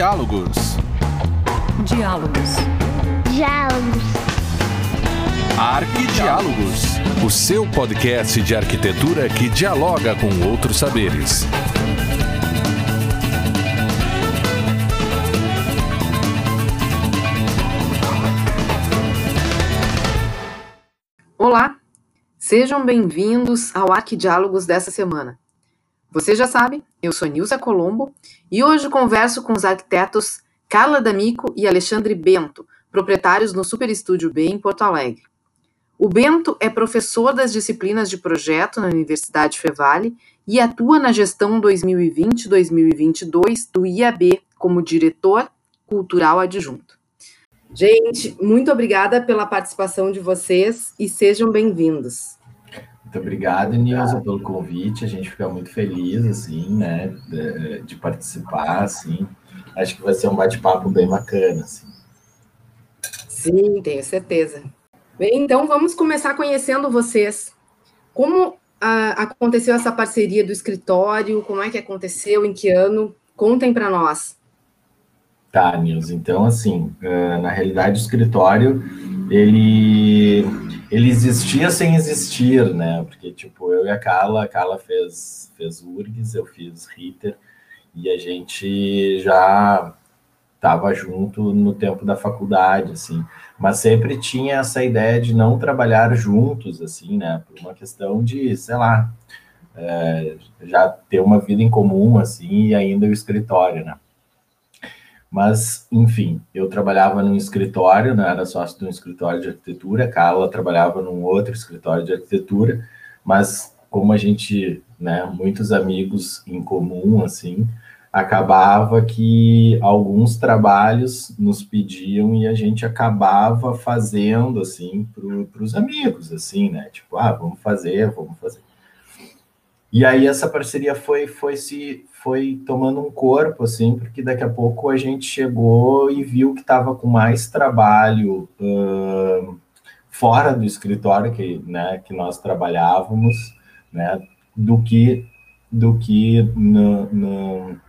Diálogos. Diálogos. Diálogos. Arquidiálogos. O seu podcast de arquitetura que dialoga com outros saberes. Olá, sejam bem-vindos ao Arquidiálogos dessa semana. Você já sabe, eu sou Nilza Colombo e hoje converso com os arquitetos Carla D'Amico e Alexandre Bento, proprietários no Super Estúdio B em Porto Alegre. O Bento é professor das disciplinas de projeto na Universidade Fevale e atua na gestão 2020-2022 do IAB como diretor cultural adjunto. Gente, muito obrigada pela participação de vocês e sejam bem-vindos. Muito obrigado, Nilza, pelo convite. A gente fica muito feliz, assim, né, de, de participar, assim. Acho que vai ser um bate-papo bem bacana, assim. Sim, tenho certeza. Bem, então vamos começar conhecendo vocês. Como ah, aconteceu essa parceria do escritório? Como é que aconteceu? Em que ano? Contem para nós. Tá, Nilza. Então, assim, uh, na realidade, o escritório, ele ele existia sem existir, né? Porque, tipo, eu e a Carla, a Carla fez, fez URGS, eu fiz Ritter, e a gente já estava junto no tempo da faculdade, assim. Mas sempre tinha essa ideia de não trabalhar juntos, assim, né? Por uma questão de, sei lá, é, já ter uma vida em comum, assim, e ainda o escritório, né? Mas, enfim, eu trabalhava num escritório, né, era sócio de um escritório de arquitetura, Carla trabalhava num outro escritório de arquitetura, mas como a gente, né, muitos amigos em comum, assim, acabava que alguns trabalhos nos pediam e a gente acabava fazendo, assim, para os amigos, assim, né, tipo, ah, vamos fazer, vamos fazer. E aí essa parceria foi, foi se foi tomando um corpo, assim, porque daqui a pouco a gente chegou e viu que estava com mais trabalho uh, fora do escritório que, né, que nós trabalhávamos, né, do que do que no, no,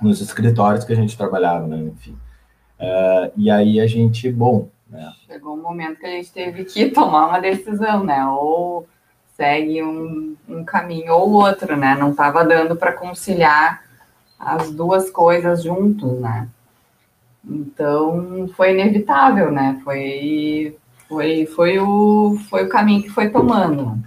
nos escritórios que a gente trabalhava, né, enfim. Uh, e aí a gente, bom, né, chegou um momento que a gente teve que tomar uma decisão, né, ou segue um, um caminho ou outro, né? Não estava dando para conciliar as duas coisas juntos, né? Então foi inevitável, né? Foi, foi, foi, o, foi o caminho que foi tomando.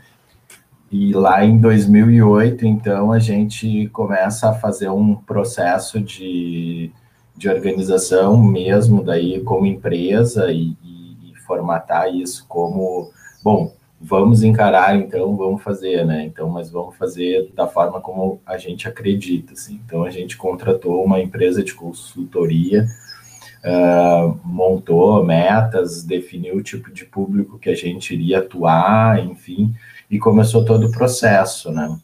E lá em 2008, então, a gente começa a fazer um processo de, de organização mesmo, daí como empresa, e, e, e formatar isso como, bom, vamos encarar, então, vamos fazer, né? Então, mas vamos fazer da forma como a gente acredita, assim. Então, a gente contratou uma empresa de consultoria, uh, montou metas, definiu o tipo de público que a gente iria atuar, enfim, e começou todo o processo, né?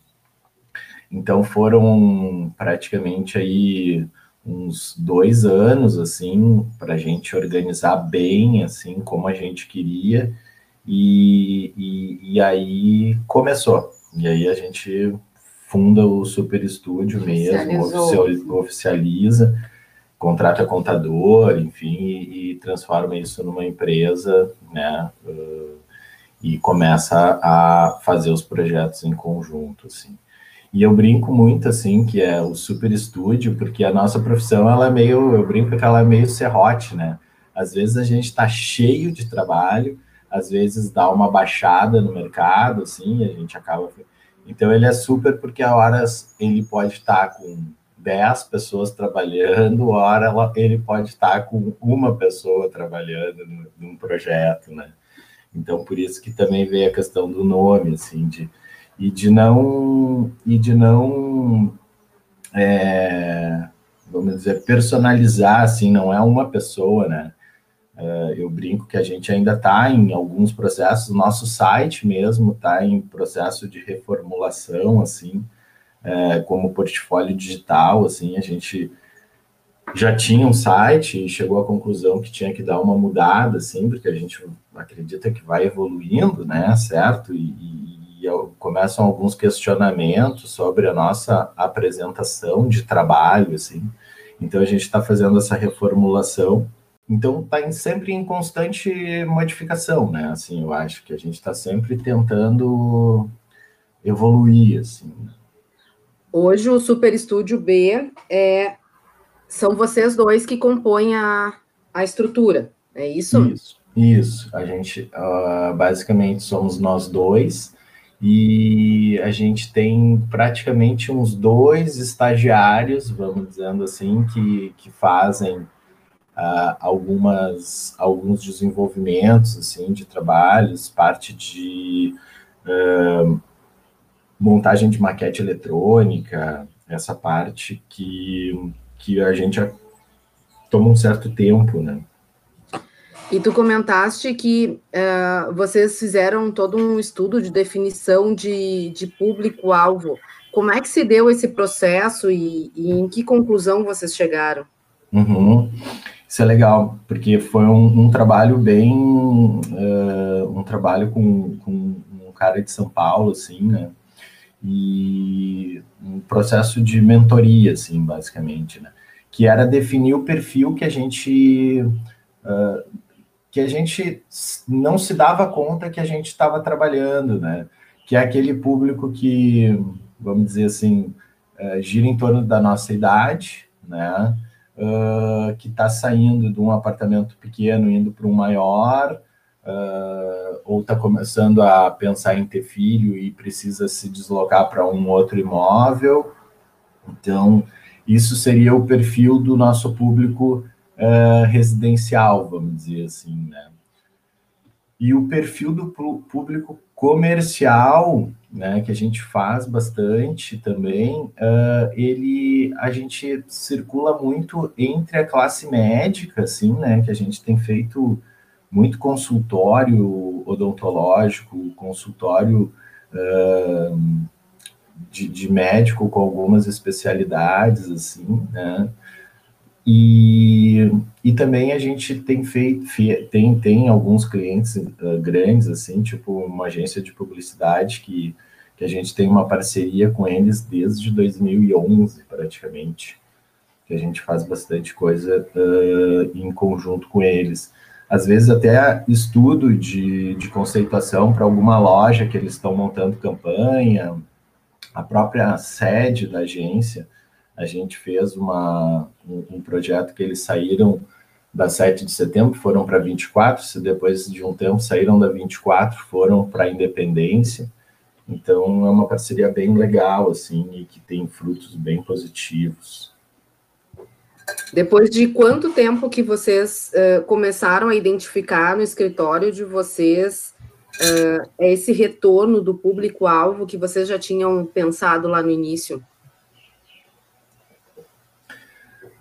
Então, foram praticamente aí uns dois anos, assim, para a gente organizar bem, assim, como a gente queria, e, e, e, aí começou. E aí a gente funda o super estúdio mesmo, oficial, oficializa, contrata contador, enfim, e, e, transforma isso numa empresa, né? Uh, e começa a fazer os projetos em conjunto, assim. E eu brinco muito, assim, que é o super estúdio, porque a nossa profissão, ela é meio, eu brinco que ela é meio serrote, né? Às vezes a gente está cheio de trabalho, às vezes dá uma baixada no mercado, assim, a gente acaba. Então ele é super porque a horas ele pode estar com 10 pessoas trabalhando, hora ele pode estar com uma pessoa trabalhando num projeto, né? Então por isso que também veio a questão do nome, assim, de e de não e de não é, vamos dizer personalizar, assim, não é uma pessoa, né? Uh, eu brinco que a gente ainda está em alguns processos, o nosso site mesmo está em processo de reformulação, assim, uh, como portfólio digital, assim, a gente já tinha um site e chegou à conclusão que tinha que dar uma mudada, assim, porque a gente acredita que vai evoluindo, né, certo? E, e, e começam alguns questionamentos sobre a nossa apresentação de trabalho, assim, Então a gente está fazendo essa reformulação. Então está sempre em constante modificação, né? Assim, eu acho que a gente está sempre tentando evoluir, assim. Né? Hoje o Super Estúdio B é são vocês dois que compõem a, a estrutura, é isso? Isso, isso. A gente uh, basicamente somos nós dois e a gente tem praticamente uns dois estagiários, vamos dizendo assim, que, que fazem uh, algumas alguns desenvolvimentos assim de trabalhos, parte de uh, montagem de maquete eletrônica, essa parte que, que a gente toma um certo tempo, né? E tu comentaste que uh, vocês fizeram todo um estudo de definição de, de público-alvo. Como é que se deu esse processo e, e em que conclusão vocês chegaram? Uhum. Isso é legal, porque foi um, um trabalho bem, uh, um trabalho com, com um cara de São Paulo, assim, né? e um processo de mentoria, assim, basicamente, né? Que era definir o perfil que a gente uh, que a gente não se dava conta que a gente estava trabalhando, né? Que é aquele público que, vamos dizer assim, uh, gira em torno da nossa idade, né? Uh, que está saindo de um apartamento pequeno indo para um maior, uh, ou está começando a pensar em ter filho e precisa se deslocar para um outro imóvel. Então, isso seria o perfil do nosso público uh, residencial, vamos dizer assim, né? E o perfil do público comercial, né, que a gente faz bastante também, uh, ele a gente circula muito entre a classe médica, assim, né, que a gente tem feito muito consultório odontológico, consultório uh, de, de, médico com algumas especialidades, assim, né? E, e também a gente tem feito, tem, tem alguns clientes uh, grandes, assim, tipo uma agência de publicidade que, que a gente tem uma parceria com eles desde 2011, praticamente, que a gente faz bastante coisa uh, em conjunto com eles. Às vezes até estudo de, de conceituação para alguma loja que eles estão montando campanha, a própria sede da agência, a gente fez uma, um, um projeto que eles saíram da 7 de setembro, foram para 24, se depois de um tempo saíram da 24, foram para a Independência, então é uma parceria bem legal, assim, e que tem frutos bem positivos. Depois de quanto tempo que vocês uh, começaram a identificar no escritório de vocês uh, esse retorno do público-alvo que vocês já tinham pensado lá no início?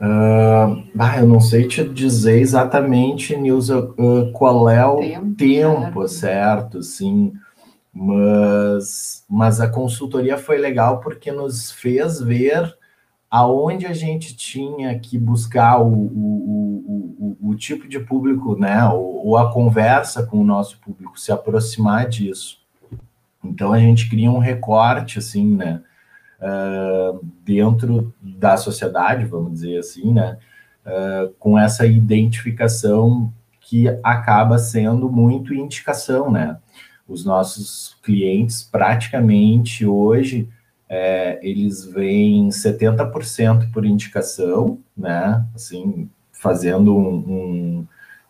Uh, ah, eu não sei te dizer exatamente, Nilza, uh, qual é o tempo, tempo certo, sim, mas, mas a consultoria foi legal porque nos fez ver aonde a gente tinha que buscar o, o, o, o tipo de público, né, ou, ou, a conversa com o nosso público, se aproximar disso. Então a gente cria um recorte, assim, né, uh, dentro da sociedade, vamos dizer assim, né, uh, com essa identificação que acaba sendo muito indicação, né. Os nossos clientes praticamente hoje é, eles vêm 70% por indicação, né? Assim, fazendo um, um,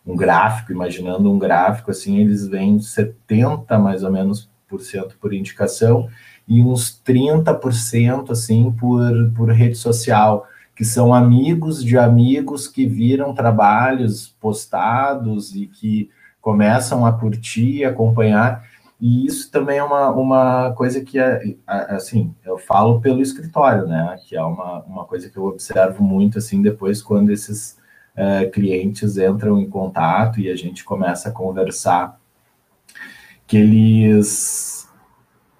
um, gráfico, imaginando um gráfico, assim, eles vêm 70% mais ou menos por cento por indicação e uns 30% assim por, por rede social, que são amigos de amigos que viram trabalhos postados e que começam a curtir, acompanhar. E isso também é uma, uma coisa que, é, assim, eu falo pelo escritório, né? Que é uma, uma coisa que eu observo muito, assim, depois quando esses é, clientes entram em contato e a gente começa a conversar, que eles...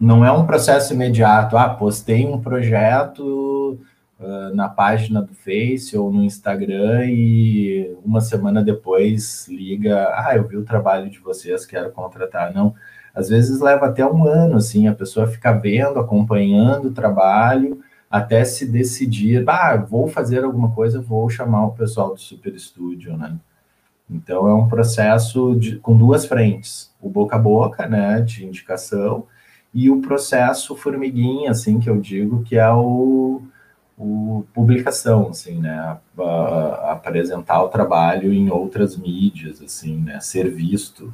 Não é um processo imediato, ah, postei um projeto uh, na página do Face ou no Instagram e uma semana depois liga, ah, eu vi o trabalho de vocês, quero contratar. Não, às vezes leva até um ano, assim, a pessoa fica vendo, acompanhando o trabalho, até se decidir, ah, vou fazer alguma coisa, vou chamar o pessoal do Super Estúdio, né? Então é um processo de, com duas frentes, o boca a boca, né, de indicação, e o processo formiguinha, assim, que eu digo que é o, o publicação, assim, né, a, a, apresentar o trabalho em outras mídias, assim, né, ser visto,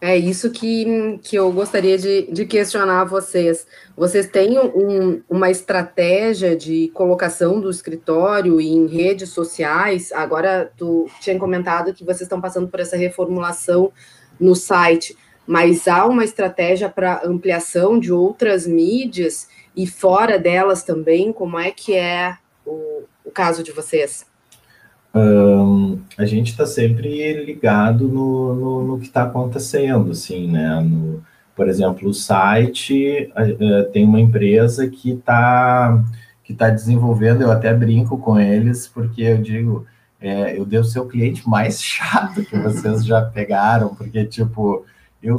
é isso que, que eu gostaria de, de questionar vocês. Vocês têm um, uma estratégia de colocação do escritório em redes sociais? Agora, tu tinha comentado que vocês estão passando por essa reformulação no site, mas há uma estratégia para ampliação de outras mídias e fora delas também? Como é que é o, o caso de vocês? Um, a gente está sempre ligado no, no, no que está acontecendo, assim, né? No, por exemplo, o site uh, tem uma empresa que está que tá desenvolvendo, eu até brinco com eles, porque eu digo, é, eu devo ser o cliente mais chato que vocês já pegaram, porque, tipo, eu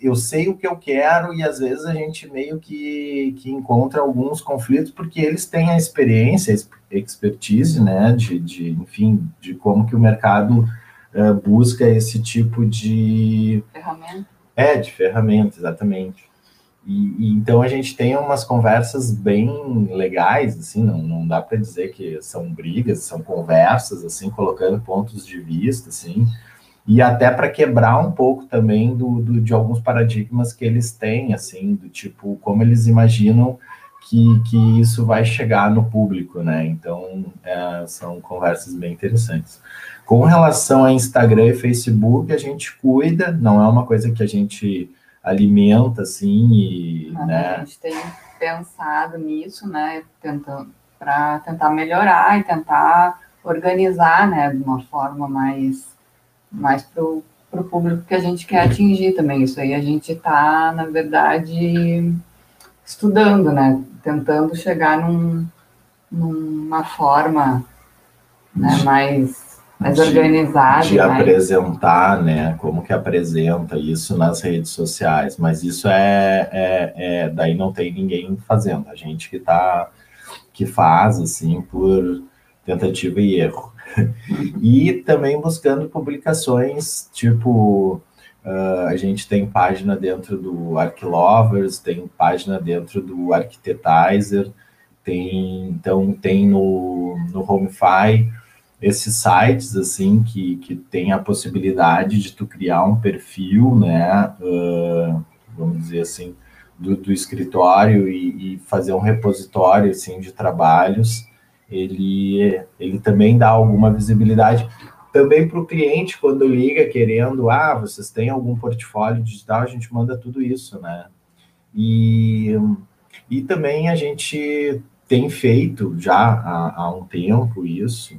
eu sei o que eu quero e às vezes a gente meio que, que encontra alguns conflitos porque eles têm a experiência, expertise, né, de, de enfim, de como que o mercado uh, busca esse tipo de... Ferramenta. É, de ferramenta, exatamente. E, e, então a gente tem umas conversas bem legais, assim, não, não dá para dizer que são brigas, são conversas, assim, colocando pontos de vista, assim, e até para quebrar um pouco também do, do, de alguns paradigmas que eles têm, assim, do tipo, como eles imaginam que, que isso vai chegar no público, né? Então, é, são conversas bem interessantes. Com relação a Instagram e Facebook, a gente cuida, não é uma coisa que a gente alimenta, assim, e, né? A gente tem pensado nisso, né, tentando, para tentar melhorar e tentar organizar, né, de uma forma mais mais para o público que a gente quer atingir também. Isso aí a gente está, na verdade, estudando, né? Tentando chegar num, numa forma né, mais, mais de, organizada. De mais... apresentar, né? Como que apresenta isso nas redes sociais. Mas isso é, é, é daí não tem ninguém fazendo. A gente que tá que faz assim por tentativa e erro. e também buscando publicações tipo uh, a gente tem página dentro do Arquilovers, tem página dentro do Arquitetizer, tem então tem no, no HomeFi esses sites assim que, que tem a possibilidade de tu criar um perfil, né? Uh, vamos dizer assim, do, do escritório e, e, fazer um repositório assim de trabalhos ele, ele também dá alguma visibilidade também para o cliente quando liga querendo, ah, vocês têm algum portfólio digital, a gente manda tudo isso, né? E, e também a gente tem feito já há, há um tempo isso.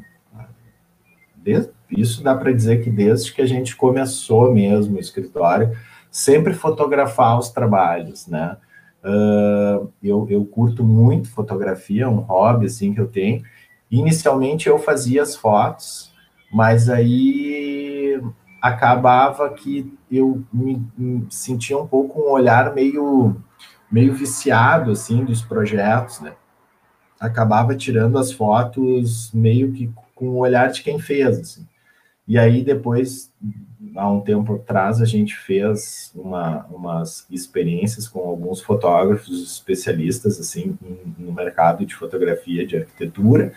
Desde, isso dá para dizer que desde que a gente começou mesmo o escritório, sempre fotografar os trabalhos, né? Uh, eu, eu curto muito fotografia, um hobby assim que eu tenho. Inicialmente eu fazia as fotos, mas aí acabava que eu me, me, sentia um pouco um olhar meio meio viciado assim dos projetos, né? Acabava tirando as fotos meio que com o olhar de quem fez, assim. E aí depois há um tempo atrás, a gente fez uma, umas experiências com alguns fotógrafos especialistas, assim, no mercado de fotografia, de arquitetura,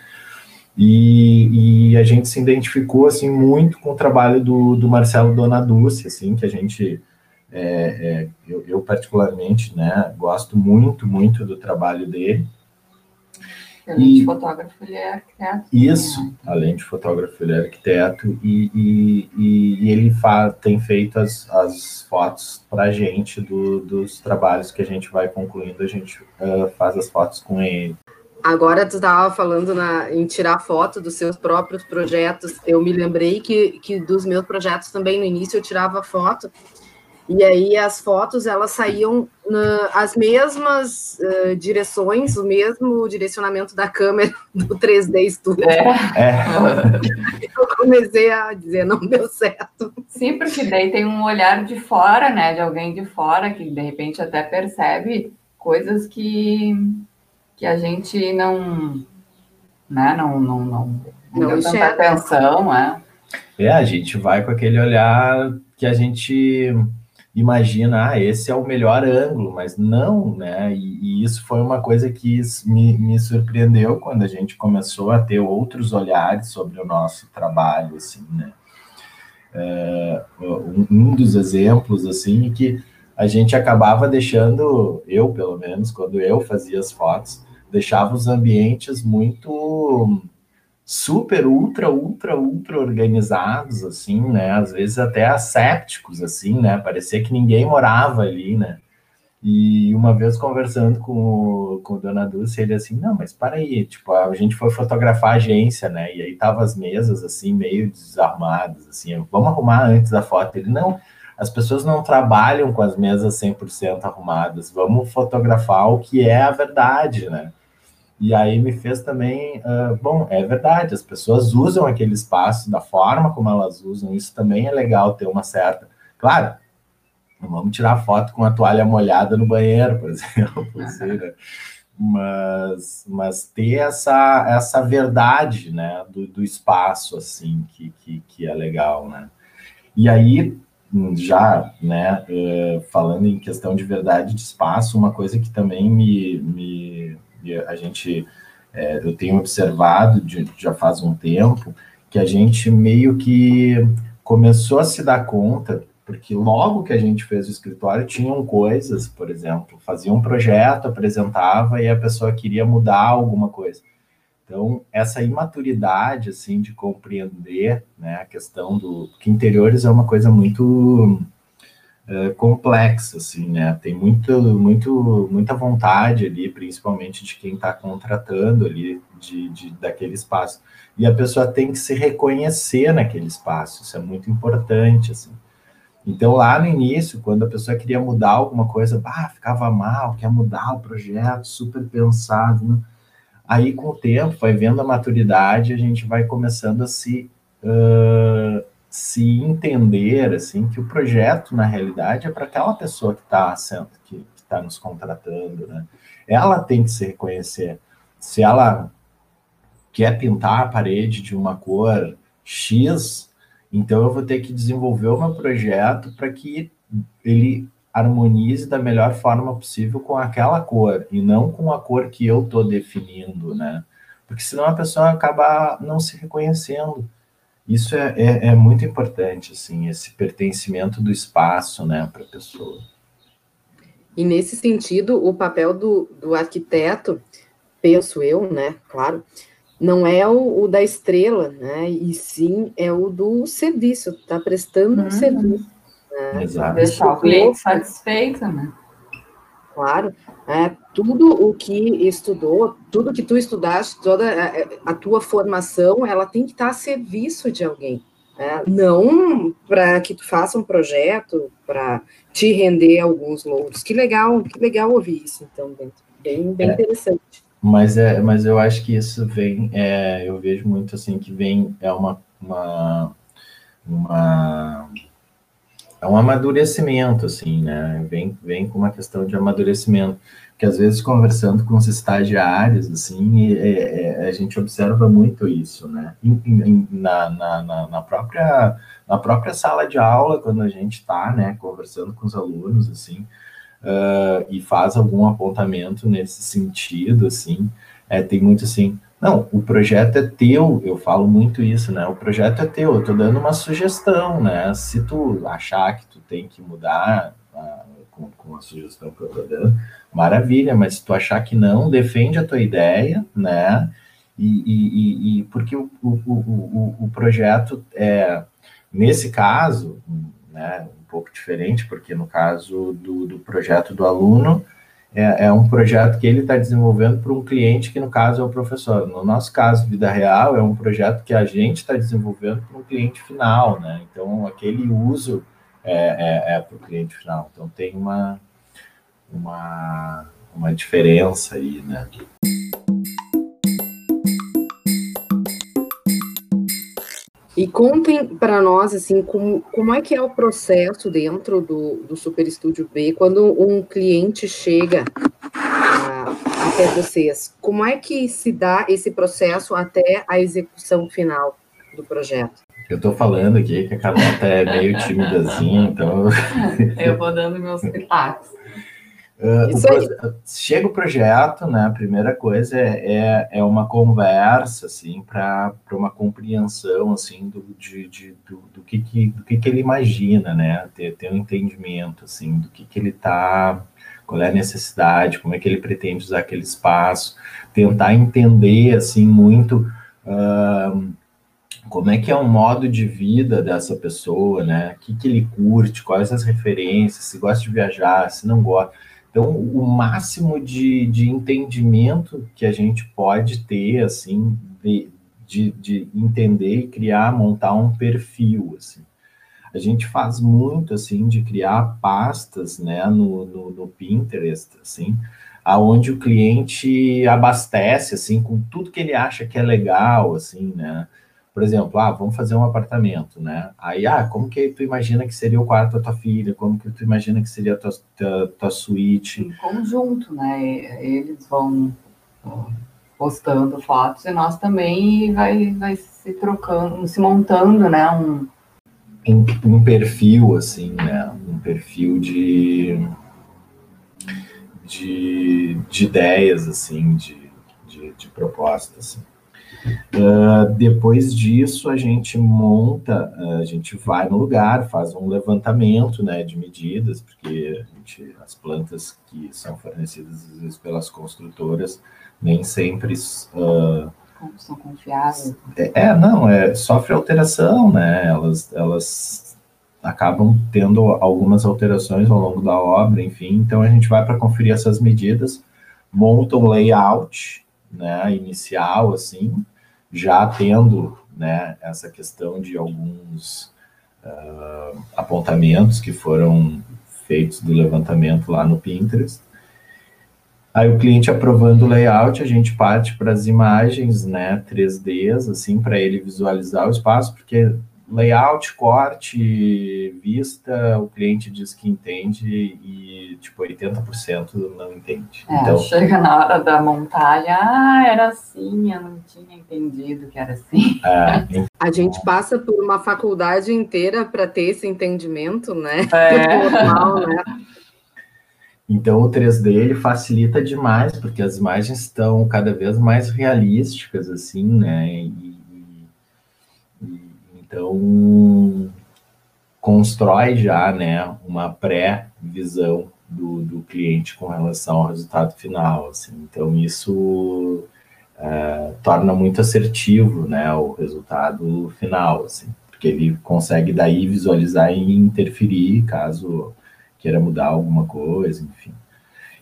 e, e, a gente se identificou, assim, muito com o trabalho do, do Marcelo Donaduce, assim, que a gente, é, é, eu, eu particularmente, né, gosto muito, muito do trabalho dele, Além e, de fotógrafo, ele é arquiteto. Isso, né? além de fotógrafo, ele é arquiteto e, e, e ele fa, tem feito as, as fotos para a gente do, dos trabalhos que a gente vai concluindo, a gente uh, faz as fotos com ele. Agora tu estava falando na, em tirar foto dos seus próprios projetos. Eu me lembrei que, que dos meus projetos também no início eu tirava foto e aí as fotos elas saíam na, as mesmas uh, direções, o mesmo direcionamento da câmera do 3D Studio. É. é. Eu comecei a dizer, não deu certo. Sim, porque daí tem um olhar de fora, né? De alguém de fora que de repente até percebe coisas que, que a gente não, né, não, não, não, não, Não deu tanta enxerga. atenção, é. É, a gente vai com aquele olhar que a gente imagina, ah, esse é o melhor ângulo, mas não, né? E, e isso foi uma coisa que me, me surpreendeu quando a gente começou a ter outros olhares sobre o nosso trabalho, assim, né? Um, um dos exemplos, assim, é que a gente acabava deixando, eu pelo menos, quando eu fazia as fotos, deixava os ambientes muito super, ultra, ultra, ultra organizados, assim, né? Às vezes até assépticos, assim, né? Parecia que ninguém morava ali, né? E uma vez conversando com, com o Dona Dulce, ele assim, não, mas para aí, tipo, a gente foi fotografar a agência, né? E aí tava as mesas, assim, meio desarrumadas, assim, vamos arrumar antes da foto. Ele, não, as pessoas não trabalham com as mesas 100% arrumadas, vamos fotografar o que é a verdade, né? E aí me fez também, ah, bom, é verdade, as pessoas usam aquele espaço da forma como elas usam, isso também é legal ter uma certa. Claro, não vamos tirar foto com a toalha molhada no banheiro, por exemplo, assim, né? mas, mas ter essa, essa verdade, né, do, do espaço, assim, que, que, que é legal, né. E aí, já, né, eh, falando em questão de verdade de espaço, uma coisa que também me, me me- a gente, eh, eu tenho observado de, já faz um tempo, que a gente meio que começou a se dar conta, porque logo que a gente fez o escritório, tinham coisas, por exemplo, fazia um projeto, apresentava e a pessoa queria mudar alguma coisa. Então, essa imaturidade, assim, de compreender, né, a questão do... que interiores é uma coisa muito eh, complexa, assim, né, tem muito, muito, muita vontade ali, principalmente de quem está contratando ali, de, de, daquele espaço. E a pessoa tem que se reconhecer naquele espaço, isso é muito importante, assim. Então, lá no início, quando a pessoa queria mudar alguma coisa, bah, ficava mal, quer mudar o projeto, super pensado, né? Aí, com o tempo, vai vendo a maturidade, a gente vai começando a se, uh, se entender, assim, que o projeto, na realidade, é para aquela pessoa que está que está nos contratando, né? Ela tem que se reconhecer. Se ela quer pintar a parede de uma cor X, então eu vou ter que desenvolver o meu projeto para que ele harmonize da melhor forma possível com aquela cor e não com a cor que eu estou definindo, né? Porque senão a pessoa acaba não se reconhecendo. Isso é, é, é muito importante, assim, esse pertencimento do espaço, né, para a pessoa. E nesse sentido, o papel do, do arquiteto, penso eu, né, claro, não é o, o da estrela, né, e sim é o do serviço, tá prestando um serviço. Né? Exato. Deixar o cliente satisfeito, né? Claro, é, tudo o que estudou, tudo que tu estudaste, toda a, a tua formação, ela tem que estar a serviço de alguém. Né? Não para que tu faça um projeto para te render alguns louros. Que legal, que legal ouvir isso, então, bem, bem é. interessante. Mas, é, mas eu acho que isso vem, é, eu vejo muito assim, que vem, é uma, uma, uma é um amadurecimento, assim, né? Vem, vem com uma questão de amadurecimento. Que às vezes, conversando com os estagiários, assim, é, é, a gente observa muito isso, né? Em, em, na, na, na, própria, na própria sala de aula, quando a gente está, né, conversando com os alunos, assim, uh, e faz algum apontamento nesse sentido, assim, é, tem muito assim, não, o projeto é teu, eu falo muito isso, né? O projeto é teu, eu tô dando uma sugestão, né? Se tu achar que tu tem que mudar ah, com, com a sugestão que eu tô dando, maravilha, mas se tu achar que não, defende a tua ideia, né? E, e, e porque o, o, o, o, projeto é, nesse caso, né, um pouco diferente, porque no caso do, do projeto do aluno, é, é, um projeto que ele está desenvolvendo para um cliente que, no caso, é o professor. No nosso caso, vida real, é um projeto que a gente está desenvolvendo para um cliente final, né? Então, aquele uso é, é, é para o cliente final. Então, tem uma, uma, uma diferença aí, né? E contem para nós, assim, como, como é que é o processo dentro do, do Super Estúdio B, quando um cliente chega a, até vocês. Como é que se dá esse processo até a execução final do projeto? Eu estou falando aqui que a Carlota é meio timidazinha, então. Eu vou dando meus pitacos. Uh, o chega o projeto, né? A primeira coisa é, é, é uma conversa, assim, para uma compreensão, assim, do, de, de do, do, que, que, do que, que ele imagina, né? Ter, ter um entendimento, assim, do que, que ele está, qual é a necessidade, como é que ele pretende usar aquele espaço, tentar entender, assim, muito. Uh, como é que é o modo de vida dessa pessoa, né? O que, que ele curte, quais as referências, se gosta de viajar, se não gosta então, o máximo de, de entendimento que a gente pode ter, assim, de, de, de entender e criar, montar um perfil, assim. A gente faz muito, assim, de criar pastas, né, no, no, no Pinterest, assim, aonde o cliente abastece, assim, com tudo que ele acha que é legal, assim, né, por exemplo, ah, vamos fazer um apartamento, né? Aí, ah, como que tu imagina que seria o quarto da tua filha? Como que tu imagina que seria a tua, tua, tua suíte? Em conjunto, né? Eles vão postando fotos e nós também vai, vai se trocando, se montando, né? Um... um, um perfil, assim, né? Um perfil de, de, de ideias, assim, de, de, de propostas, assim. Uh, depois disso, a gente monta, uh, a gente vai no lugar, faz um levantamento né, de medidas, porque gente, as plantas que são fornecidas às vezes pelas construtoras nem sempre uh, são confiáveis. É, é, não, é, sofre alteração, né? Elas, elas acabam tendo algumas alterações ao longo da obra, enfim. Então a gente vai para conferir essas medidas, monta um layout, né, inicial, assim, já tendo né, essa questão de alguns uh, apontamentos que foram feitos do levantamento lá no Pinterest. Aí o cliente aprovando o layout, a gente parte para as imagens, né, 3Ds, assim, para ele visualizar o espaço, porque layout, corte, vista, o cliente diz que entende e, tipo, 80% não entende. É, então, chega na hora da montagem, ah, era assim, eu não tinha entendido que era assim. É, então, a gente passa por uma faculdade inteira para ter esse entendimento, né? É. Normal, né? Então o 3D ele facilita demais, porque as imagens estão cada vez mais realísticas, assim, né? E, então, constrói já né, uma pré-visão do, do cliente com relação ao resultado final. Assim. Então, isso é, torna muito assertivo né, o resultado final, assim, porque ele consegue daí visualizar e interferir caso queira mudar alguma coisa, enfim.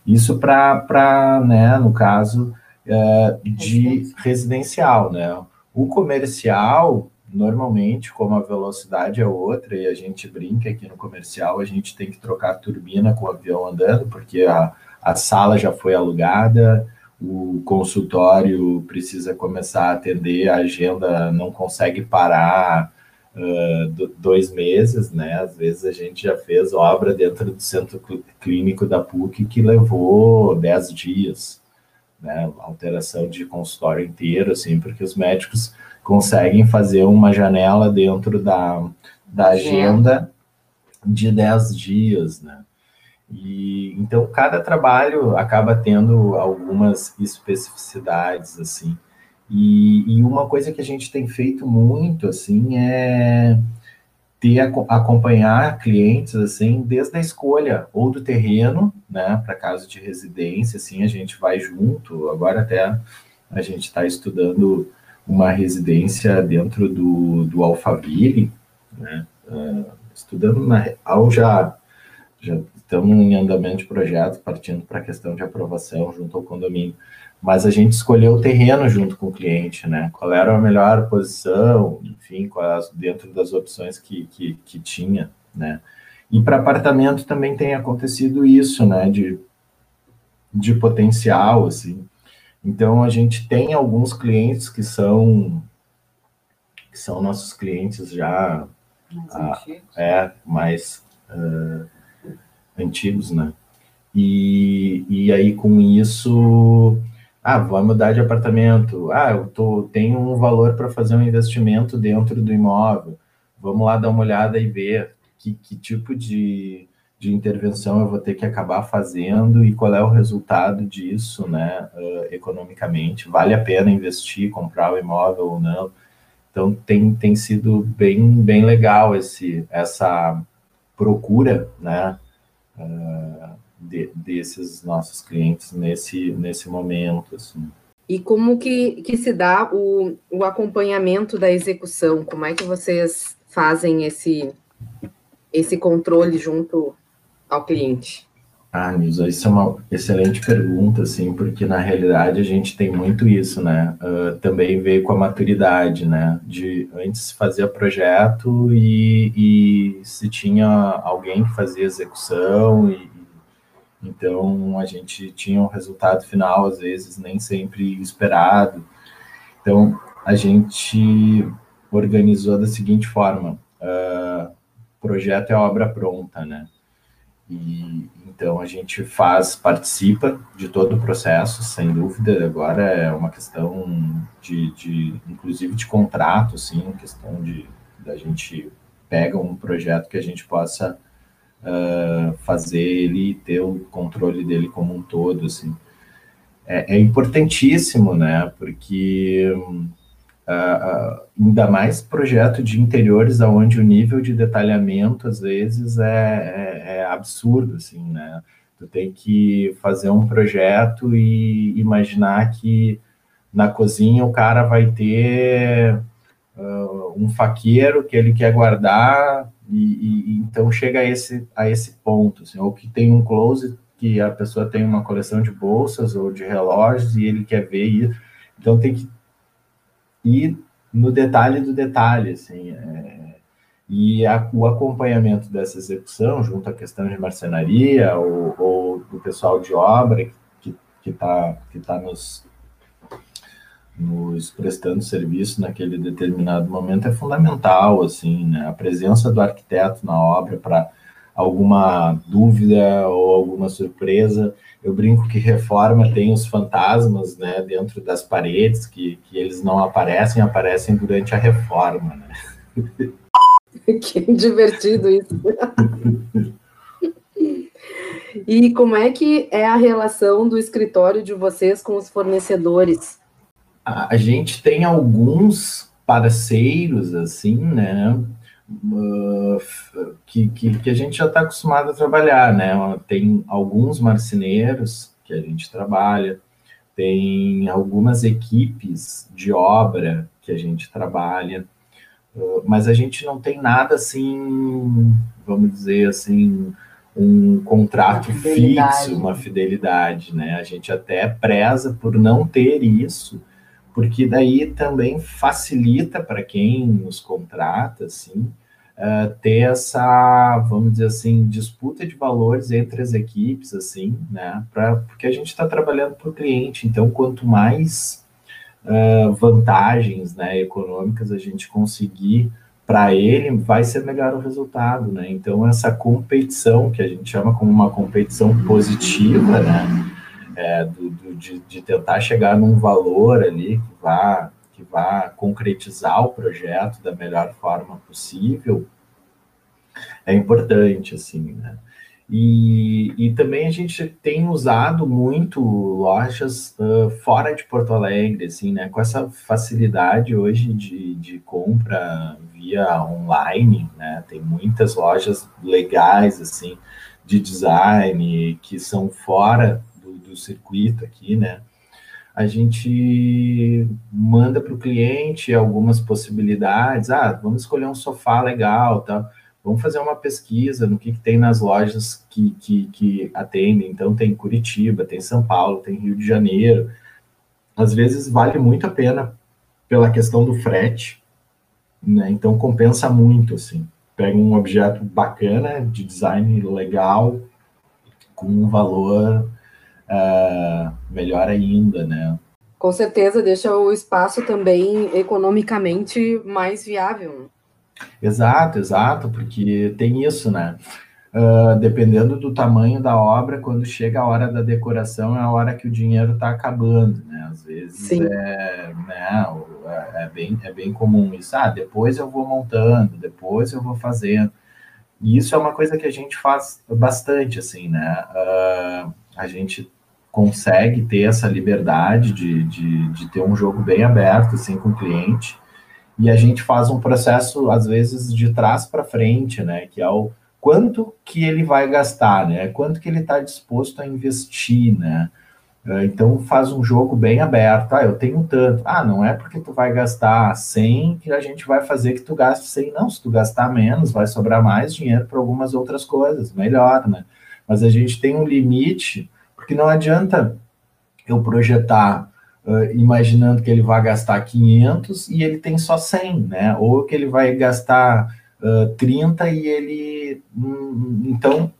Isso para, né, no caso é, de residencial, né? O comercial, normalmente, como a velocidade é outra e a gente brinca aqui no comercial, a gente tem que trocar a turbina com o avião andando, porque a, a sala já foi alugada, o consultório precisa começar a atender, a agenda não consegue parar uh, dois meses, né? Às vezes a gente já fez obra dentro do centro clínico da PUC que levou dez dias, né? Alteração de consultório inteiro, assim, porque os médicos conseguem fazer uma janela dentro da, da agenda de 10 dias, né? E então cada trabalho acaba tendo algumas especificidades assim. E, e, uma coisa que a gente tem feito muito assim é ter acompanhar clientes assim desde a escolha ou do terreno, né, para caso de residência, assim a gente vai junto. Agora até a gente está estudando uma residência dentro do, do Alphaville, né? Uh, estudando na real já, já estamos em andamento de projeto, partindo para a questão de aprovação junto ao condomínio. Mas a gente escolheu o terreno junto com o cliente, né? Qual era a melhor posição, enfim, quais, dentro das opções que, que, que tinha, né? E para apartamento também tem acontecido isso, né? De, de potencial, assim. Então a gente tem alguns clientes que são que são nossos clientes já mais, ah, é mais uh, antigos, né? E, e aí, com isso, ah, vai mudar de apartamento. Ah, eu tô, tenho um valor para fazer um investimento dentro do imóvel. Vamos lá dar uma olhada e ver que, que tipo de, de intervenção eu vou ter que acabar fazendo e qual é o resultado disso, né, uh, economicamente. Vale a pena investir, comprar o imóvel ou não? Então, tem, tem sido bem, bem legal esse, essa procura, né, uh, de, desses nossos clientes nesse, nesse momento, assim. E como que, que se dá o, o acompanhamento da execução? Como é que vocês fazem esse, esse controle junto ao cliente? Ah, Nilza, isso é uma excelente pergunta, assim, porque na realidade a gente tem muito isso, né? Uh, também veio com a maturidade, né? De antes fazia projeto e, e se tinha alguém que fazia execução, e, então a gente tinha um resultado final, às vezes nem sempre esperado. Então a gente organizou da seguinte forma: uh, projeto é obra pronta, né? E então a gente faz, participa de todo o processo, sem dúvida. Agora é uma questão de, de inclusive de contrato, sim, questão de da gente pega um projeto que a gente possa uh, fazer ele ter o controle dele como um todo, assim. É, é importantíssimo, né? Porque Uh, ainda mais projeto de interiores onde o nível de detalhamento às vezes é, é, é, absurdo, assim, né? Tu tem que fazer um projeto e imaginar que na cozinha o cara vai ter uh, um faqueiro que ele quer guardar e, e, então chega a esse, a esse ponto, assim, ou que tem um closet que a pessoa tem uma coleção de bolsas ou de relógios e ele quer ver isso. Então tem que e no detalhe do detalhe, assim, é, e a, o acompanhamento dessa execução, junto à questão de marcenaria ou, ou do pessoal de obra que está que tá nos, nos prestando serviço naquele determinado momento, é fundamental, assim, né? a presença do arquiteto na obra para alguma dúvida ou alguma surpresa, eu brinco que reforma tem os fantasmas né, dentro das paredes, que, que eles não aparecem, aparecem durante a reforma. Né? que divertido isso. e como é que é a relação do escritório de vocês com os fornecedores? A, a gente tem alguns parceiros, assim, né? Uh, que, que, que, a gente já está acostumado a trabalhar, né? Tem alguns marceneiros que a gente trabalha, tem algumas equipes de obra que a gente trabalha, uh, mas a gente não tem nada assim, vamos dizer assim, um contrato fixo, uma fidelidade, né? A gente até preza por não ter isso, porque daí também facilita para quem nos contrata, assim, uh, ter essa, vamos dizer assim, disputa de valores entre as equipes, assim, né, pra, porque a gente está trabalhando para o cliente, então quanto mais uh, vantagens, né, econômicas a gente conseguir para ele, vai ser melhor o resultado, né, então essa competição, que a gente chama como uma competição positiva, né, é, do, de, de, tentar chegar num valor ali que vá, que vá concretizar o projeto da melhor forma possível, é importante, assim, né? E, e também a gente tem usado muito lojas uh, fora de Porto Alegre, assim, né? Com essa facilidade hoje de, de compra via online, né? Tem muitas lojas legais, assim, de design que são fora do circuito aqui, né? A gente manda para o cliente algumas possibilidades. Ah, vamos escolher um sofá legal, tá? Vamos fazer uma pesquisa no que, que tem nas lojas que, que, que atendem. Então, tem Curitiba, tem São Paulo, tem Rio de Janeiro. Às vezes, vale muito a pena pela questão do frete, né? Então, compensa muito, assim. Pega um objeto bacana, de design legal, com um valor uh, melhor ainda, né? Com certeza deixa o espaço também economicamente mais viável. Exato, exato, porque tem isso, né? uh, dependendo do tamanho da obra, quando chega a hora da decoração, é a hora que o dinheiro está acabando, né? Às vezes Sim. é, né, é, é, bem, é bem comum isso. Ah, depois eu vou montando, depois eu vou fazendo. E isso é uma coisa que a gente faz bastante, assim, né? Uh, a gente consegue ter essa liberdade de, de, de ter um jogo bem aberto, assim, com o cliente, e a gente faz um processo, às vezes, de trás para frente, né? Que é o quanto que ele vai gastar, né? Quanto que ele está disposto a investir, né? Ah, então faz um jogo bem aberto. Ah, eu tenho tanto. Ah, não é porque tu vai gastar 100 que a gente vai fazer que tu gaste 100. Não, se tu gastar menos, vai sobrar mais dinheiro para algumas outras coisas, melhor, né? Mas a gente tem um limite, porque não adianta eu projetar uh, imaginando que ele vai gastar 500 e ele tem só 100, né? Ou que ele vai gastar uh, 30 e ele. Hum, então,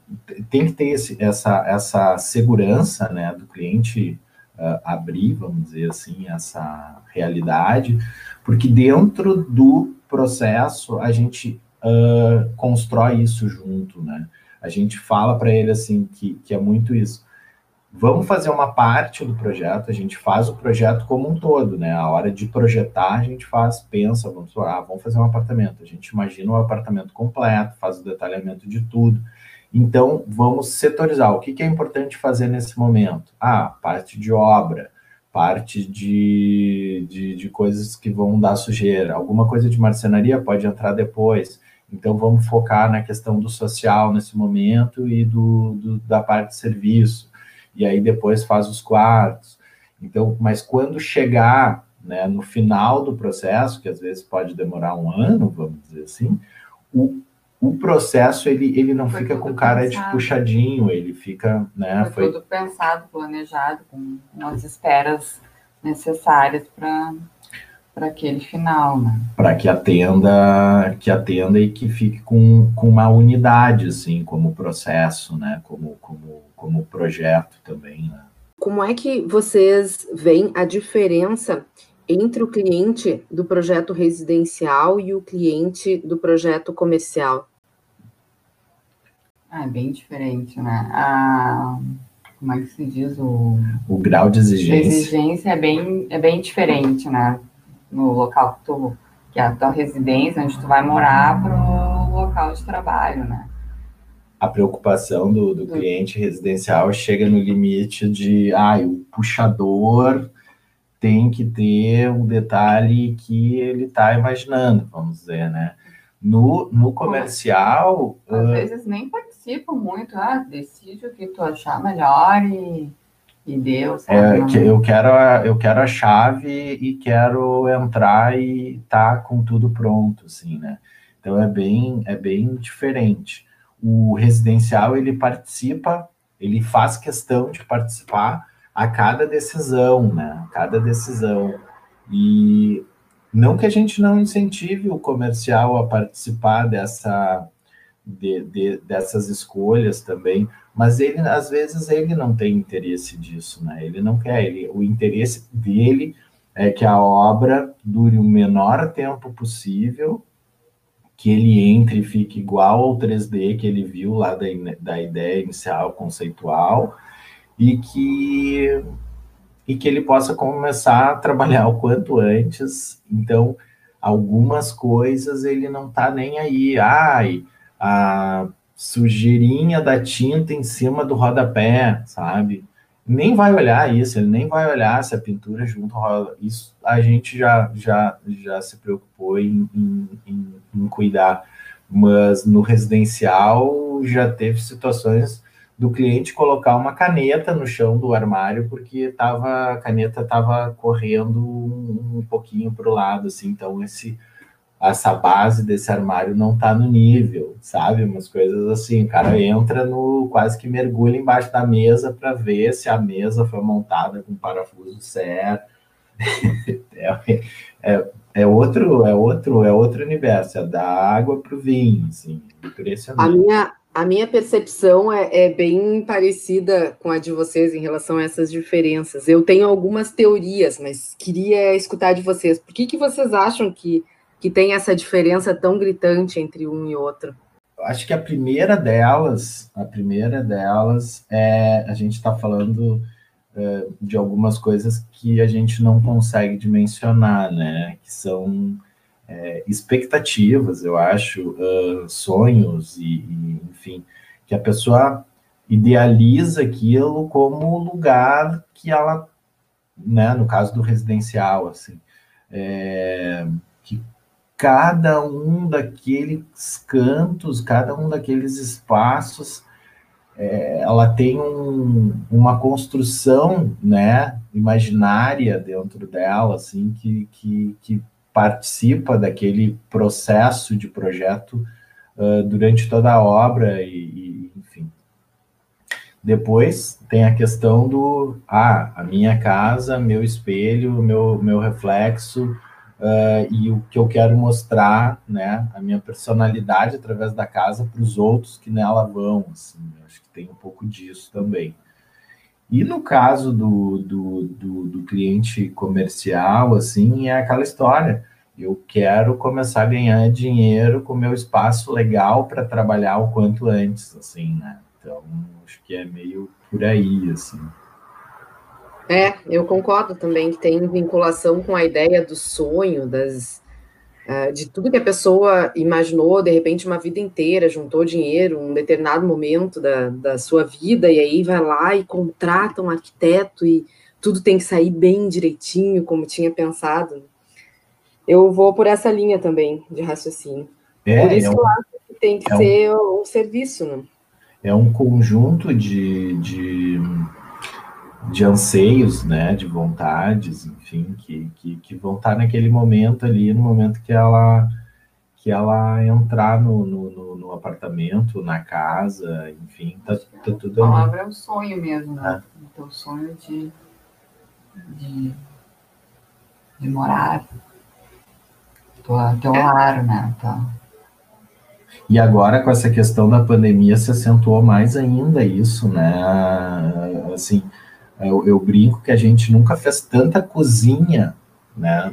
tem que ter esse, essa, essa segurança né, do cliente uh, abrir, vamos dizer assim, essa realidade, porque dentro do processo a gente uh, constrói isso junto, né? A gente fala para ele assim que, que é muito isso. Vamos fazer uma parte do projeto, a gente faz o projeto como um todo, né? A hora de projetar, a gente faz, pensa, vamos, ah, vamos fazer um apartamento. A gente imagina o um apartamento completo, faz o detalhamento de tudo. Então, vamos setorizar. O que, que é importante fazer nesse momento? Ah, parte de obra, parte de, de, de, coisas que vão dar sujeira. Alguma coisa de marcenaria pode entrar depois. Então, vamos focar na questão do social nesse momento e do, do da parte de serviço. E aí, depois faz os quartos. Então, mas quando chegar né, no final do processo, que às vezes pode demorar um ano, vamos dizer assim, o, o processo ele, ele não foi fica com cara pensado. de puxadinho, ele fica, né? Foi, foi... tudo pensado, planejado, com, com as esperas necessárias para para aquele final, né? Para que atenda, que atenda e que fique com, com uma unidade, assim, como processo, né? Como, como, como projeto também, né? Como é que vocês veem a diferença entre o cliente do projeto residencial e o cliente do projeto comercial? Ah, é bem diferente, né? A, como é que se diz? O, o grau de exigência. A exigência é bem, é bem diferente, né? No local que tu, que é a tua residência, onde tu vai morar, para o local de trabalho, né? A preocupação do, do, do cliente residencial chega no limite de, ah, o puxador tem que ter um detalhe que ele está imaginando, vamos dizer, né? No, no comercial. Às uh, vezes nem participam muito, ah, decide o que tu achar melhor e, e deu. É, que eu, quero a, eu quero a chave e quero entrar e tá com tudo pronto, assim, né? Então é bem, é bem diferente. O residencial ele participa, ele faz questão de participar a cada decisão, né? A cada decisão. E não que a gente não incentive o comercial a participar dessa, de, de, dessas escolhas também, mas ele às vezes ele não tem interesse disso, né? Ele não quer, ele, o interesse dele é que a obra dure o menor tempo possível, que ele entre e fique igual ao 3D que ele viu lá da, da ideia inicial conceitual e que e que ele possa começar a trabalhar o quanto antes. Então, algumas coisas ele não está nem aí. Ai, a sujeirinha da tinta em cima do rodapé, sabe? Nem vai olhar isso, ele nem vai olhar se a pintura junto ao Isso a gente já, já, já se preocupou em, em, em, em cuidar. Mas no residencial já teve situações do cliente colocar uma caneta no chão do armário porque tava, a caneta estava correndo um, um pouquinho para o lado, assim, então esse essa base desse armário não está no nível, sabe? Umas coisas assim, o cara entra no quase que mergulha embaixo da mesa para ver se a mesa foi montada com parafuso certo. é, é, é, outro, é outro, é outro universo, é da água para o vinho, assim, impressionante. A minha, a minha percepção é, é, bem parecida com a de vocês em relação a essas diferenças. Eu tenho algumas teorias, mas queria escutar de vocês. Por que, que vocês acham que, que tem essa diferença tão gritante entre um e outro? acho que a primeira delas, a primeira delas é a gente está falando uh, de algumas coisas que a gente não consegue dimensionar, né? Que são é, expectativas, eu acho, uh, sonhos e, e, enfim, que a pessoa idealiza aquilo como lugar que ela, né? No caso do residencial, assim, é, cada um daqueles cantos, cada um daqueles espaços, é, ela tem um, uma construção, né, imaginária dentro dela, assim, que, que, que participa daquele processo de projeto uh, durante toda a obra e, e, enfim. Depois tem a questão do, ah, a minha casa, meu espelho, meu, meu reflexo, uh, e o que eu quero mostrar, né, a minha personalidade através da casa para os outros que nela vão, assim, acho que tem um pouco disso também. E no caso do, do, do, do, cliente comercial, assim, é aquela história. Eu quero começar a ganhar dinheiro com meu espaço legal para trabalhar o quanto antes, assim, né? Então, acho que é meio por aí, assim. É, eu concordo também que tem vinculação com a ideia do sonho, das, uh, de tudo que a pessoa imaginou, de repente, uma vida inteira, juntou dinheiro, um determinado momento da, da sua vida, e aí vai lá e contrata um arquiteto e tudo tem que sair bem direitinho, como tinha pensado. Eu vou por essa linha também de raciocínio. É, por isso é um, que eu acho que tem que é ser um, um serviço, né? É um conjunto de, de de anseios, né, de vontades, enfim, que, que, que, vão estar naquele momento ali, no momento que ela que ela entrar no, no, no apartamento, na casa, enfim, tá, tá tudo A palavra ali. é o sonho mesmo, né? É. Então, o sonho de, de, de morar, tua, teu lar, né? Tá. E agora, com essa questão da pandemia, se acentuou mais ainda isso, né? Assim, eu, eu, brinco que a gente nunca fez tanta cozinha né,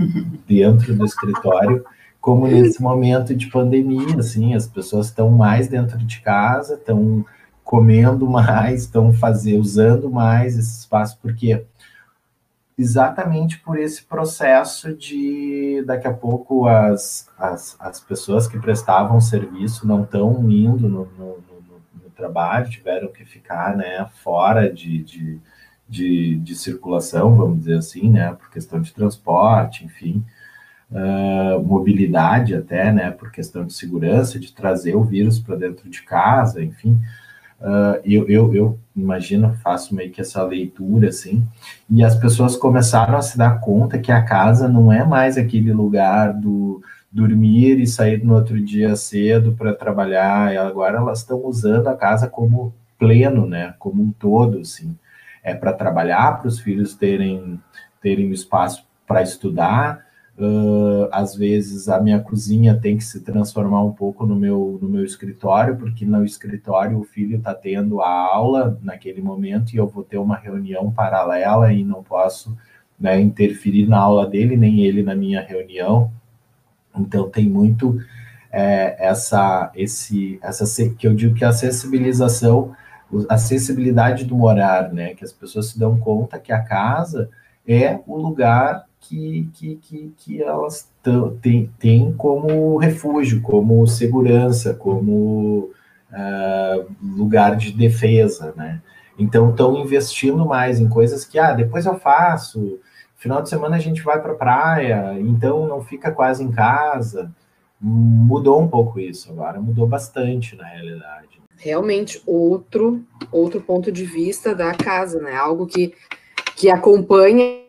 dentro do escritório como nesse momento de pandemia, assim, as pessoas estão mais dentro de casa, estão comendo mais, estão fazer, usando mais esse espaço, porque exatamente por esse processo de daqui a pouco as, as, as pessoas que prestavam serviço não estão indo no, no, no, no, trabalho, tiveram que ficar né, fora de, de de, de circulação, vamos dizer assim, né, por questão de transporte, enfim, uh, mobilidade até, né, por questão de segurança, de trazer o vírus para dentro de casa, enfim, uh, eu, eu, eu imagino, faço meio que essa leitura, assim, e as pessoas começaram a se dar conta que a casa não é mais aquele lugar do dormir e sair no outro dia cedo para trabalhar, agora elas estão usando a casa como pleno, né, como um todo, assim, é para trabalhar, para os filhos terem, terem espaço para estudar. Uh, às vezes a minha cozinha tem que se transformar um pouco no meu, no meu escritório, porque no escritório o filho está tendo a aula naquele momento e eu vou ter uma reunião paralela e não posso né, interferir na aula dele, nem ele na minha reunião. Então tem muito é, essa, esse, essa que eu digo que a sensibilização a sensibilidade do morar, né? Que as pessoas se dão conta que a casa é o lugar que, que, que, que elas têm, têm como refúgio, como segurança, como uh, lugar de defesa, né? Então estão investindo mais em coisas que, ah, depois eu faço, final de semana a gente vai para a praia, então não fica quase em casa. Mudou um pouco isso agora, mudou bastante na realidade realmente outro outro ponto de vista da casa, né? Algo que, que acompanha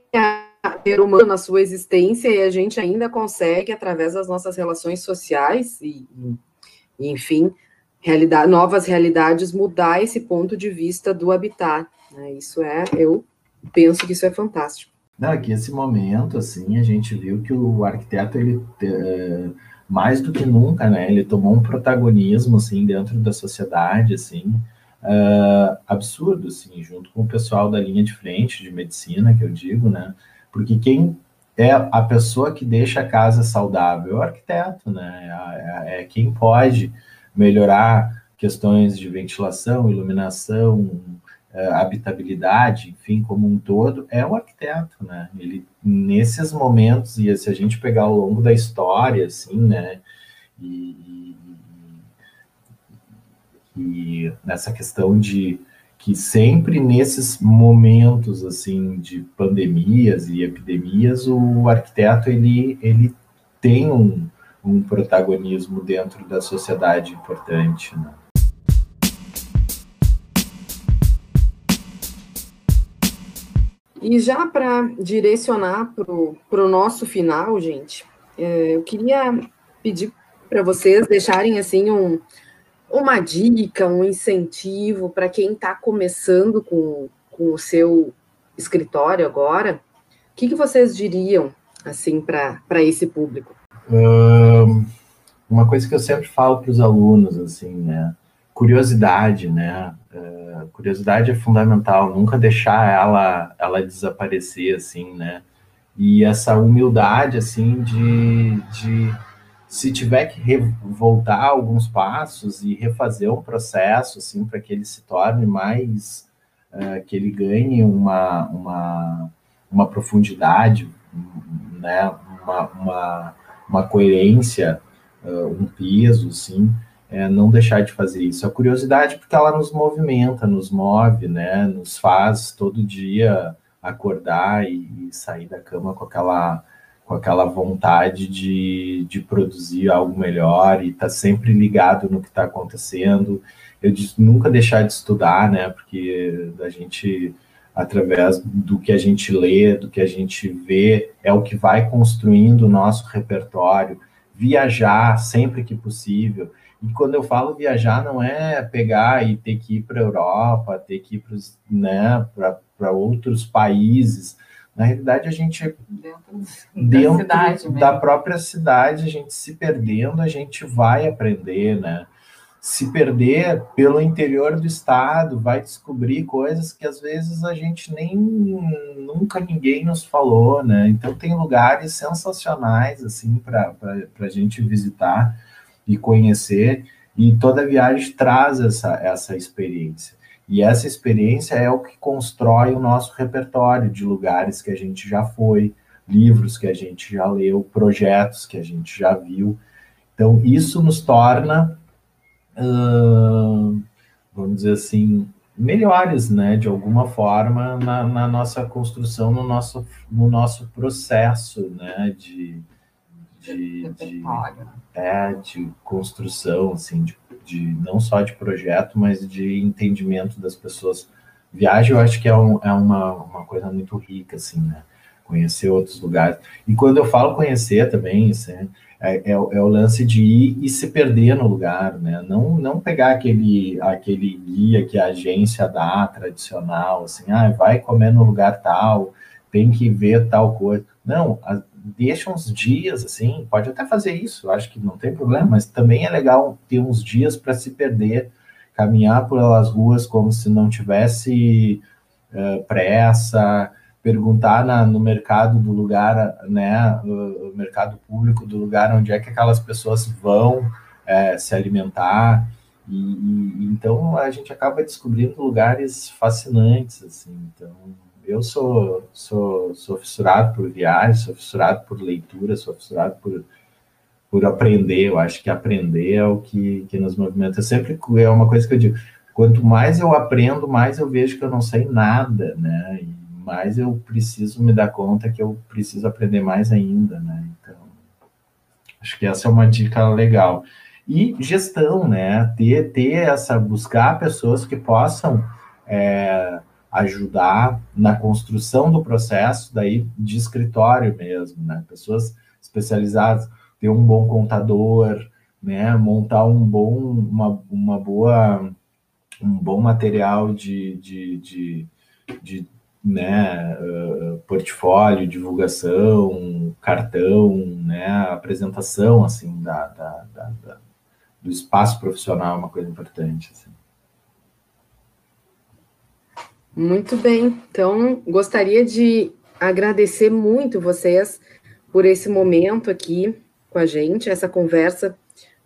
o ser humano na sua existência e a gente ainda consegue, através das nossas relações sociais e, e enfim, realidade, novas realidades, mudar esse ponto de vista do habitat. Né? Isso é, eu penso que isso é fantástico. Não, aqui esse momento, assim, a gente viu que o arquiteto, ele... Mais do que nunca, né? Ele tomou um protagonismo, assim, dentro da sociedade, assim, uh, absurdo, assim, junto com o pessoal da linha de frente de medicina, que eu digo, né? Porque quem é a pessoa que deixa a casa saudável é o arquiteto, né? É, é, quem pode melhorar questões de ventilação, iluminação, habitabilidade, enfim, como um todo, é o arquiteto, né? Ele, nesses momentos, e se a gente pegar ao longo da história, assim, né, e, e nessa questão de que sempre nesses momentos, assim, de pandemias e epidemias, o arquiteto, ele, ele tem um, um protagonismo dentro da sociedade importante, né? E já para direcionar para o nosso final, gente, é, eu queria pedir para vocês deixarem assim um, uma dica, um incentivo para quem está começando com, com o seu escritório agora. O que, que vocês diriam assim para esse público? Um, uma coisa que eu sempre falo para os alunos, assim, né? Curiosidade, né? Uh, curiosidade é fundamental, nunca deixar ela, ela desaparecer, assim, né? E essa humildade, assim, de, de se tiver que voltar alguns passos e refazer um processo, assim, para que ele se torne mais, uh, que ele ganhe uma, uma, uma profundidade, né? Uma, uma, uma coerência, uh, um peso, assim, é, não deixar de fazer isso. A curiosidade, porque ela nos movimenta, nos move, né? Nos faz todo dia acordar e, e sair da cama com aquela, com aquela vontade de, de produzir algo melhor e estar tá sempre ligado no que está acontecendo. Eu disse, nunca deixar de estudar, né? Porque a gente, através do que a gente lê, do que a gente vê, é o que vai construindo o nosso repertório. Viajar sempre que possível e quando eu falo viajar, não é pegar e ter que ir para a Europa, ter que ir para né, outros países. Na realidade, a gente, dentro, dentro da, da própria cidade, a gente se perdendo, a gente vai aprender, né? Se perder pelo interior do estado, vai descobrir coisas que às vezes a gente nem nunca ninguém nos falou, né? Então tem lugares sensacionais assim para a gente visitar e conhecer, e toda viagem traz essa, essa experiência. E essa experiência é o que constrói o nosso repertório de lugares que a gente já foi, livros que a gente já leu, projetos que a gente já viu. Então, isso nos torna, hum, vamos dizer assim, melhores, né, de alguma forma, na, na, nossa construção, no nosso, no nosso processo, né, de, de, de, é, de construção, assim, de, de, não só de projeto, mas de entendimento das pessoas. Viagem, eu acho que é, um, é uma, uma coisa muito rica, assim, né? Conhecer outros lugares. E quando eu falo conhecer também, assim, é, é, é, o lance de ir e se perder no lugar, né? Não, não pegar aquele, aquele guia que a agência dá, tradicional, assim, ah, vai comer no lugar tal, tem que ver tal coisa. Não, a, deixa uns dias, assim, pode até fazer isso, acho que não tem problema, mas também é legal ter uns dias para se perder, caminhar pelas ruas como se não tivesse uh, pressa, perguntar na, no mercado do lugar, né, o mercado público do lugar onde é que aquelas pessoas vão é, se alimentar, e, e, então a gente acaba descobrindo lugares fascinantes, assim, então eu sou, sou, sou fissurado por viagem, sou fissurado por leitura, sou fissurado por, por aprender. Eu acho que aprender é o que, que nos movimenta. Eu sempre é uma coisa que eu digo: quanto mais eu aprendo, mais eu vejo que eu não sei nada, né? E mais eu preciso me dar conta que eu preciso aprender mais ainda, né? Então, acho que essa é uma dica legal. E gestão, né? Ter, ter essa, buscar pessoas que possam. É, ajudar na construção do processo daí de escritório mesmo, né? Pessoas especializadas, ter um bom contador, né? Montar um bom, uma, uma boa, um bom material de, de, de, de né, uh, portfólio, divulgação, cartão, né, apresentação, assim, da, da, da, da do espaço profissional é uma coisa importante, assim. Muito bem. Então, gostaria de agradecer muito vocês por esse momento aqui com a gente, essa conversa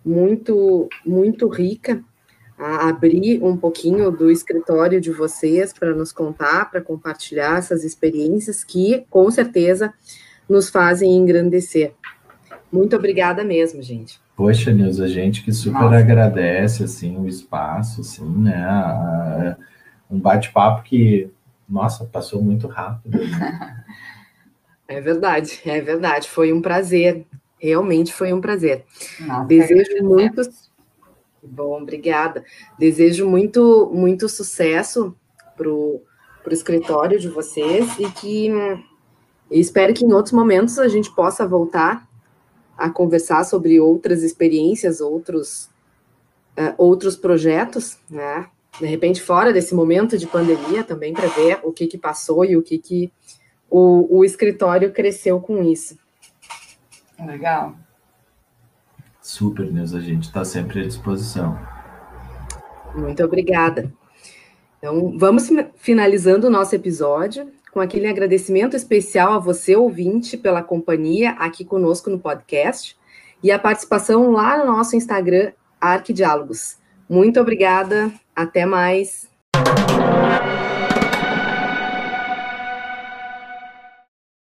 muito, muito rica a abrir um pouquinho do escritório de vocês para nos contar, para compartilhar essas experiências que, com certeza, nos fazem engrandecer. Muito obrigada mesmo, gente. Poxa, Nilza, a gente que super Nossa. agradece, assim, o espaço, assim, né, um bate-papo que, nossa, passou muito rápido. É verdade, é verdade, foi um prazer, realmente foi um prazer. Nossa, Desejo muito Bom, obrigada. Desejo muito, muito sucesso para o escritório de vocês e que e espero que em outros momentos a gente possa voltar a conversar sobre outras experiências, outros, uh, outros projetos, né? De repente, fora desse momento de pandemia, também para ver o que, que passou e o que, que o, o escritório cresceu com isso. Legal. Super, Neuza, a gente está sempre à disposição. Muito obrigada. Então, vamos finalizando o nosso episódio com aquele agradecimento especial a você, ouvinte, pela companhia aqui conosco no podcast e a participação lá no nosso Instagram, Arquidiálogos. Muito obrigada, até mais.